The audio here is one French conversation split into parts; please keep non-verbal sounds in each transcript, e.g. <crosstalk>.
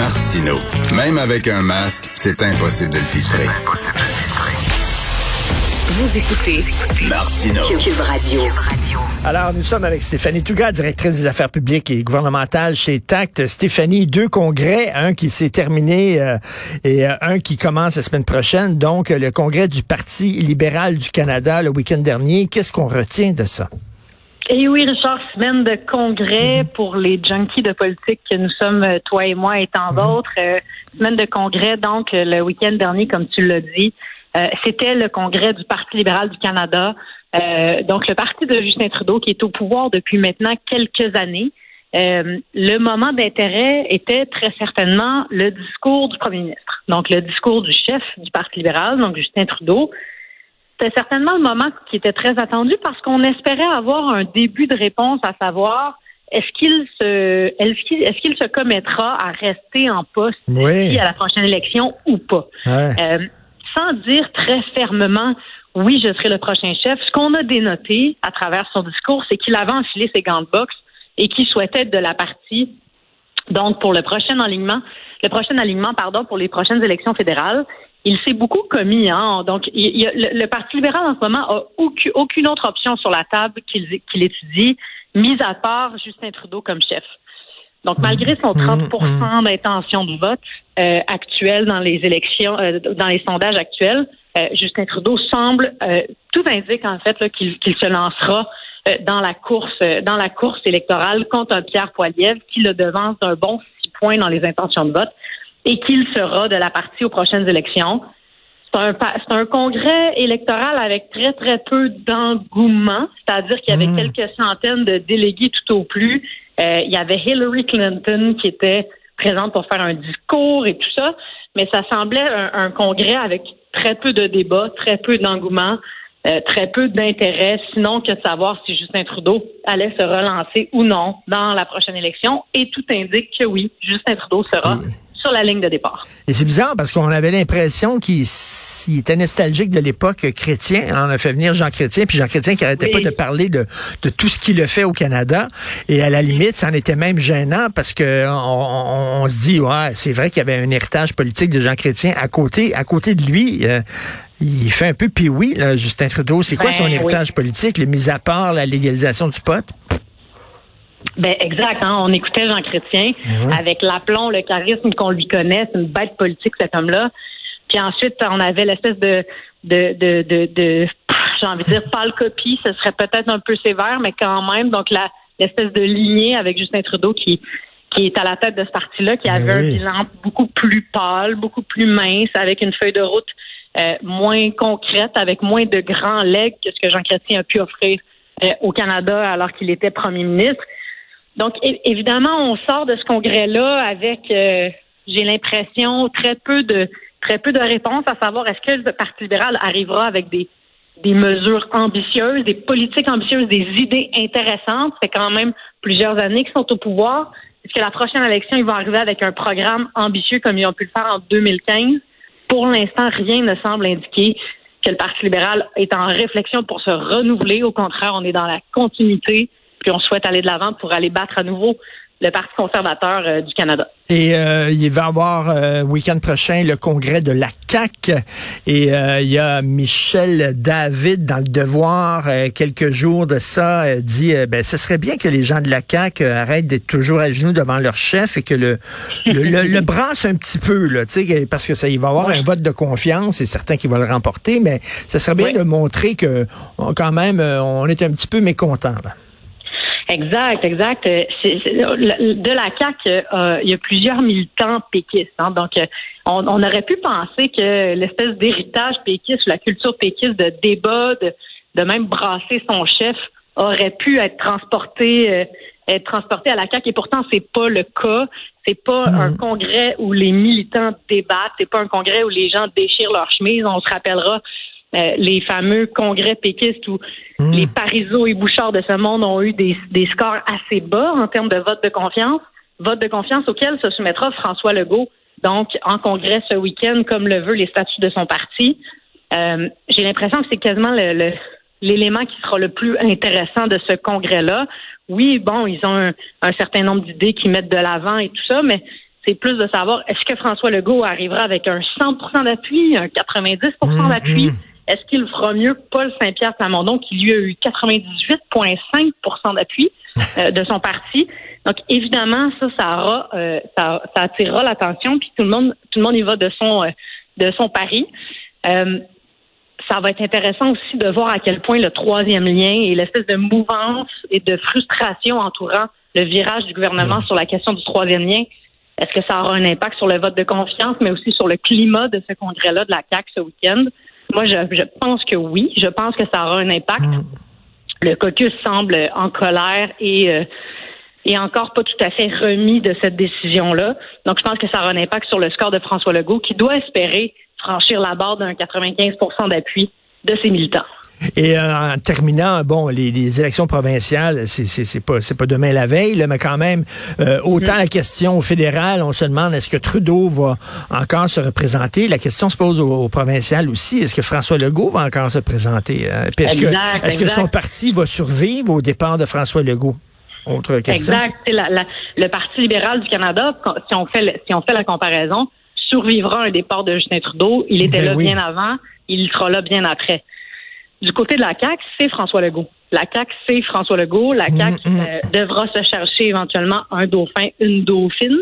Martino. Même avec un masque, c'est impossible de le filtrer. Vous écoutez Martino. Cube Radio. Alors, nous sommes avec Stéphanie Touga, directrice des affaires publiques et gouvernementales chez TACT. Stéphanie, deux congrès, un qui s'est terminé euh, et euh, un qui commence la semaine prochaine. Donc, le congrès du Parti libéral du Canada le week-end dernier. Qu'est-ce qu'on retient de ça? Et oui, Richard, semaine de congrès pour les junkies de politique que nous sommes, euh, toi et moi et tant d'autres. semaine de congrès, donc, le week-end dernier, comme tu l'as dit. C'était le congrès du Parti libéral du Canada. Euh, donc, le parti de Justin Trudeau, qui est au pouvoir depuis maintenant quelques années, euh, le moment d'intérêt était très certainement le discours du premier ministre. Donc, le discours du chef du Parti libéral, donc Justin Trudeau. C'était certainement le moment qui était très attendu parce qu'on espérait avoir un début de réponse à savoir est-ce qu'il se est-ce qu'il se commettra à rester en poste à la prochaine élection ou pas? Euh, sans dire très fermement oui, je serai le prochain chef. Ce qu'on a dénoté à travers son discours, c'est qu'il avait enfilé ses gants de boxe et qu'il souhaitait être de la partie. Donc, pour le prochain alignement, le prochain alignement, pardon, pour les prochaines élections fédérales, il s'est beaucoup commis. Hein? Donc, le, Parti libéral en ce moment a aucune, autre option sur la table qu'il étudie, mis à part Justin Trudeau comme chef. Donc, malgré son 30% mmh, mmh. d'intention de vote euh, actuelle dans les élections, euh, dans les sondages actuels, euh, Justin Trudeau semble, euh, tout indique en fait qu'il se lancera euh, dans la course, dans la course électorale contre un Pierre Poilievre qui le devance d'un bon six points dans les intentions de vote et qu'il sera de la partie aux prochaines élections. C'est un, un congrès électoral avec très, très peu d'engouement, c'est-à-dire qu'il y avait mmh. quelques centaines de délégués tout au plus. il y avait Hillary Clinton qui était présente pour faire un discours et tout ça, mais ça semblait un congrès avec très peu de débats, très peu d'engouement, euh, très peu d'intérêt, sinon que de savoir si Justin Trudeau allait se relancer ou non dans la prochaine élection. Et tout indique que oui, Justin Trudeau sera sur la ligne de départ. Et c'est bizarre parce qu'on avait l'impression qu'il était nostalgique de l'époque chrétien. On a fait venir Jean Chrétien, puis Jean Chrétien qui arrêtait pas de parler de, de tout ce qu'il a fait au Canada. Et à la limite, ça en était même gênant parce que on, se dit, ouais, c'est vrai qu'il y avait un héritage politique de Jean Chrétien à côté, à côté de lui. Euh, il fait un peu puis oui, là, Justin Trudeau. C'est quoi ben son héritage politique, les mises à part la légalisation du pot? Ben exact. Hein? On écoutait Jean Chrétien mhm. avec l'aplomb, le charisme qu'on lui connaît. C'est une bête politique cet homme-là. Puis ensuite, on avait l'espèce de de de de, de j'ai envie de dire pâle copie. Ce serait peut-être un peu sévère, mais quand même. Donc la l'espèce de lignée avec Justin Trudeau qui qui est à la tête de ce parti-là, qui ben avait un bilan beaucoup plus pâle, beaucoup plus mince, avec une feuille de route euh, moins concrète, avec moins de grands legs que ce que Jean Chrétien a pu offrir euh, au Canada alors qu'il était premier ministre. Donc, évidemment, on sort de ce congrès-là avec, euh, j'ai l'impression, très peu de très peu de réponses à savoir est-ce que le Parti libéral arrivera avec des mesures ambitieuses, des politiques ambitieuses, des idées intéressantes. C'est quand même plusieurs années qu'ils sont au pouvoir. Est-ce que la prochaine élection, ils vont arriver avec un programme ambitieux comme ils ont pu le faire en 2015? Pour l'instant, rien ne semble indiquer que le Parti libéral est en réflexion pour se renouveler. Au contraire, on est dans la continuité puis on souhaite aller de l'avant pour aller battre à nouveau le Parti conservateur euh, du Canada. Et euh, il va y avoir euh, week-end prochain le congrès de la CAC et euh, il y a Michel David dans le Devoir quelques jours de ça dit ben ce serait bien que les gens de la CAC arrêtent d'être toujours à genoux devant leur chef et que le le, le, <laughs> brasse un petit peu là, parce que ça il va y avoir un vote de confiance, c'est certain qu'il va le remporter, mais ce serait bien de montrer que quand même on est un petit peu mécontent là. Exact, exact. Euh, de la CAC, euh, il y a plusieurs militants péquistes. Hein. donc, euh, on, aurait pu penser que l'espèce d'héritage péquiste, la culture péquiste de débat, de, même brasser son chef, aurait pu être transporté, être transporté à la CAC. Et pourtant, c'est pas le cas. C'est pas mm. un congrès où les militants débattent. C'est pas un congrès où les gens déchirent leur chemise. On se rappellera euh, les fameux congrès péquistes où hmm. les Parizeau et Bouchard de ce monde ont eu des, scores assez bas en termes de vote de confiance, vote de confiance auquel se soumettra François Legault, donc en congrès ce week-end, comme le veut les statuts de son parti. Euh, j'ai l'impression que c'est quasiment l'élément qui sera le plus intéressant de ce congrès-là. Oui, bon, ils ont un, certain nombre d'idées qui mettent de l'avant et tout ça, mais c'est plus de savoir est-ce que François Legault arrivera avec un 100% d'appui, un 90% d'appui? Mhm. Est-ce qu'il fera mieux que Paul Saint-Pierre Plamondon, qui lui a eu 98,5% d'appui <laughs> euh, de son parti? Donc, évidemment, ça, ça aura, euh, ça, ça, attirera l'attention, puis tout le monde, tout le monde y va de son, euh, de son pari. ça va être intéressant aussi de voir à quel point le troisième lien et l'espèce de mouvance et de frustration entourant le virage du gouvernement sur la question du troisième lien, est-ce que ça aura un impact sur le vote de confiance, mais aussi sur le climat de ce congrès-là de la CAC ce week-end? Moi, je, je, pense que oui. Je pense que ça aura un impact. Mm. Le caucus semble en colère et, euh, et encore pas tout à fait remis de cette décision-là. Donc, je pense que ça aura un impact sur le score de François Legault, qui doit espérer franchir la barre d'un 95% d'appui de ses militants. Et euh, en terminant, bon, les, élections provinciales, c'est pas c'est pas demain la veille, mais quand même, euh, autant la question fédérale, on se demande est-ce que Trudeau va encore se représenter? La question se pose au, provincial aussi. Est-ce que François Legault va encore se présenter? Euh, Est-ce que est-ce que son parti va survivre au départ de François Legault? Autre question. Exact. le Parti libéral du Canada, si on fait si on fait la comparaison, survivra un départ de Justin Trudeau. Il était ben là bien avant, il sera là bien après. Du côté de la CAQ, c'est François Legault. La CAQ, c'est François Legault. La CAQ mm, mm. euh, devra se chercher éventuellement un dauphin, une dauphine.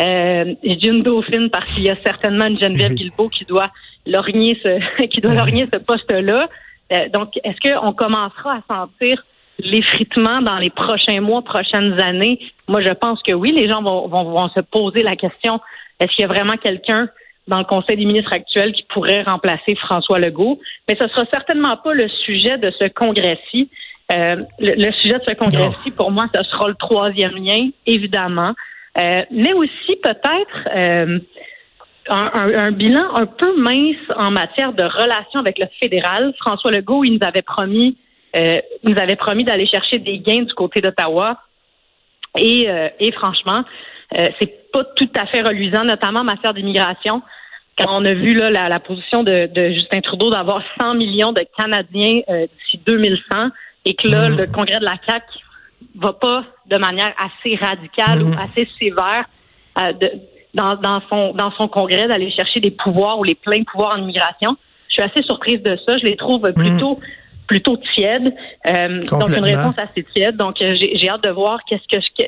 Euh, je dis une dauphine parce qu'il y a certainement une Geneviève Guilbeault qui doit lorgner ce, <laughs> qui doit lorgner ce poste-là. Euh, donc, est-ce qu'on commencera à sentir l'effritement dans les prochains mois, prochaines années? Moi, je pense que oui. Les gens vont, vont, vont se poser la question est-ce qu'il y a vraiment quelqu'un dans le Conseil des ministres actuel qui pourrait remplacer François Legault. Mais ce sera certainement pas le sujet de ce congrès-ci. Euh, le, sujet de ce congrès-ci, pour moi, ce sera le troisième lien, évidemment. Euh, mais aussi peut-être euh, un, bilan un peu mince en matière de relations avec le fédéral. François Legault, il nous avait promis, nous avait promis d'aller chercher des gains du côté d'Ottawa. Et, et franchement, c'est pas tout à fait reluisant, notamment en matière d'immigration. Quand on a vu là, la, position de, Justin Trudeau d'avoir 100 millions de Canadiens euh, d'ici 2100 et que là, mhm. le congrès de la CAQ va pas de manière assez radicale ou mhm. assez sévère euh, dans, dans, son, dans son congrès d'aller chercher des pouvoirs ou les pleins pouvoirs en immigration. Je suis assez surprise de ça. Je les trouve mhm. plutôt plutôt tièdes. Euh, donc une réponse assez tiède. Donc j'ai hâte de voir qu'est-ce que je,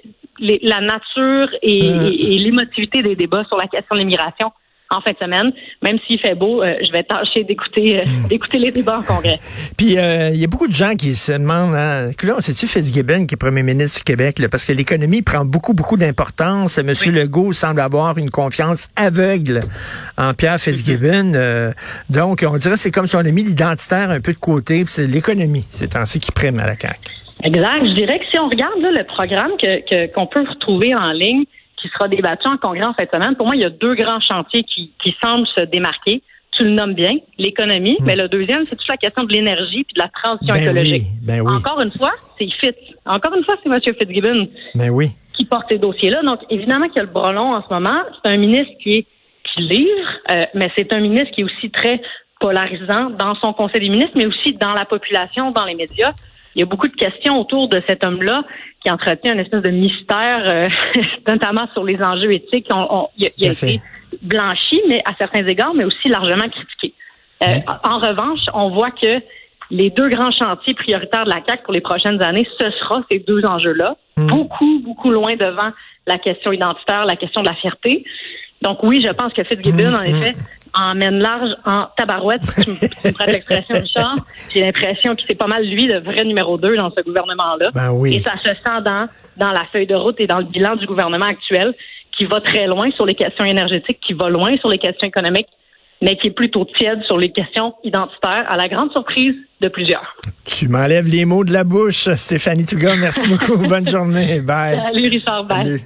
la nature euh. et, l'émotivité des débats sur la question de l'immigration en fin de semaine. Même s'il fait beau, euh, je vais tâcher d'écouter euh, hmm. d'écouter les débats en congrès. <laughs> Puis il y a beaucoup de gens qui se demandent, hein, c'est-tu Fitzgibbon qui est premier ministre du Québec, parce que l'économie prend beaucoup, beaucoup d'importance. Monsieur Legault semble avoir une confiance aveugle en Pierre Fitzgibbon. donc, on dirait que c'est comme si on a mis l'identitaire un peu de côté, c'est l'économie, c'est ainsi qui prime à la CAQ. Exact. Je dirais que si on regarde le programme que qu'on peut retrouver en ligne, qui sera débattu en congrès en cette semaine, pour moi, il y a deux grands chantiers qui, qui semblent se démarquer. Tu le nommes bien, l'économie, mm. mais le deuxième, c'est toute la question de l'énergie puis de la transition ben écologique. ben oui. Encore une fois, c'est Fitz. Encore une fois, c'est M. Fitzgibbon ben oui. qui porte ces dossiers-là. Donc, évidemment qu'il y a le bras long en ce moment. C'est un ministre qui est qui livre, euh, mais c'est un ministre qui est aussi très polarisant dans son conseil des ministres, mais aussi dans la population, dans les médias il y a beaucoup de questions autour de cet homme-là qui entretient une espèce de mystère, euh, <laughs> notamment sur les enjeux éthiques. On, il, a, été blanchi, mais à certains égards, mais aussi largement critiqué. Euh, en revanche, on voit que les deux grands chantiers prioritaires de la CAC pour les prochaines années, ce sera ces deux enjeux-là, hmm. beaucoup, beaucoup loin devant la question identitaire, la question de la fierté. Donc oui, je pense que Fitzgibbon, hmm. en effet, emmène large en tabarouette, si tu me l'expression Richard. J'ai l'impression que c'est pas mal lui le vrai numéro 2 dans ce gouvernement-là. Ben oui. Et ça se sent dans, dans la feuille de route et dans le bilan du gouvernement actuel qui va très loin sur les questions énergétiques, qui va loin sur les questions économiques, mais qui est plutôt tiède sur les questions identitaires, à la grande surprise de plusieurs. Tu m'enlèves les mots de la bouche, Stéphanie Touga. Merci beaucoup. Bonne journée. Bye. Salut, Richard. Bye.